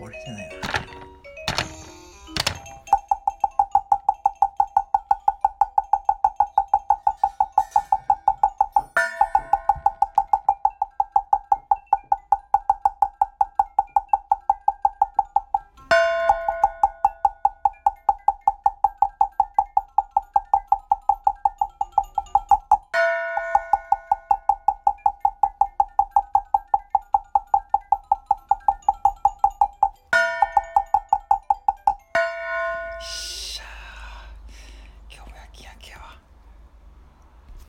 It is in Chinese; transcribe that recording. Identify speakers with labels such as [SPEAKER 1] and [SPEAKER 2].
[SPEAKER 1] 我是现在